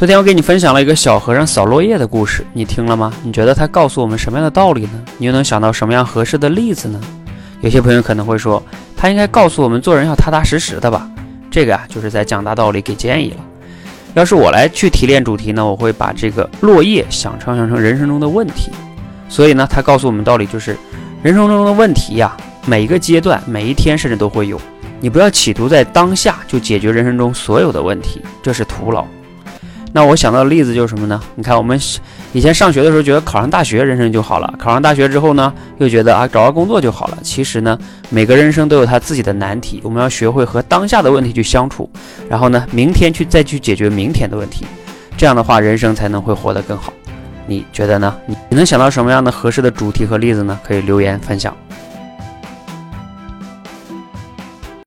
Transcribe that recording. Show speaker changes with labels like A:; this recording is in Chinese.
A: 昨天我给你分享了一个小和尚扫落叶的故事，你听了吗？你觉得他告诉我们什么样的道理呢？你又能想到什么样合适的例子呢？有些朋友可能会说，他应该告诉我们做人要踏踏实实的吧？这个啊，就是在讲大道理，给建议了。要是我来去提炼主题呢，我会把这个落叶想成想成人生中的问题。所以呢，他告诉我们道理就是，人生中的问题呀，每一个阶段、每一天甚至都会有。你不要企图在当下就解决人生中所有的问题，这是徒劳。那我想到的例子就是什么呢？你看，我们以前上学的时候觉得考上大学人生就好了，考上大学之后呢，又觉得啊找到工作就好了。其实呢，每个人生都有他自己的难题，我们要学会和当下的问题去相处，然后呢，明天去再去解决明天的问题，这样的话人生才能会活得更好。你觉得呢？你你能想到什么样的合适的主题和例子呢？可以留言分享。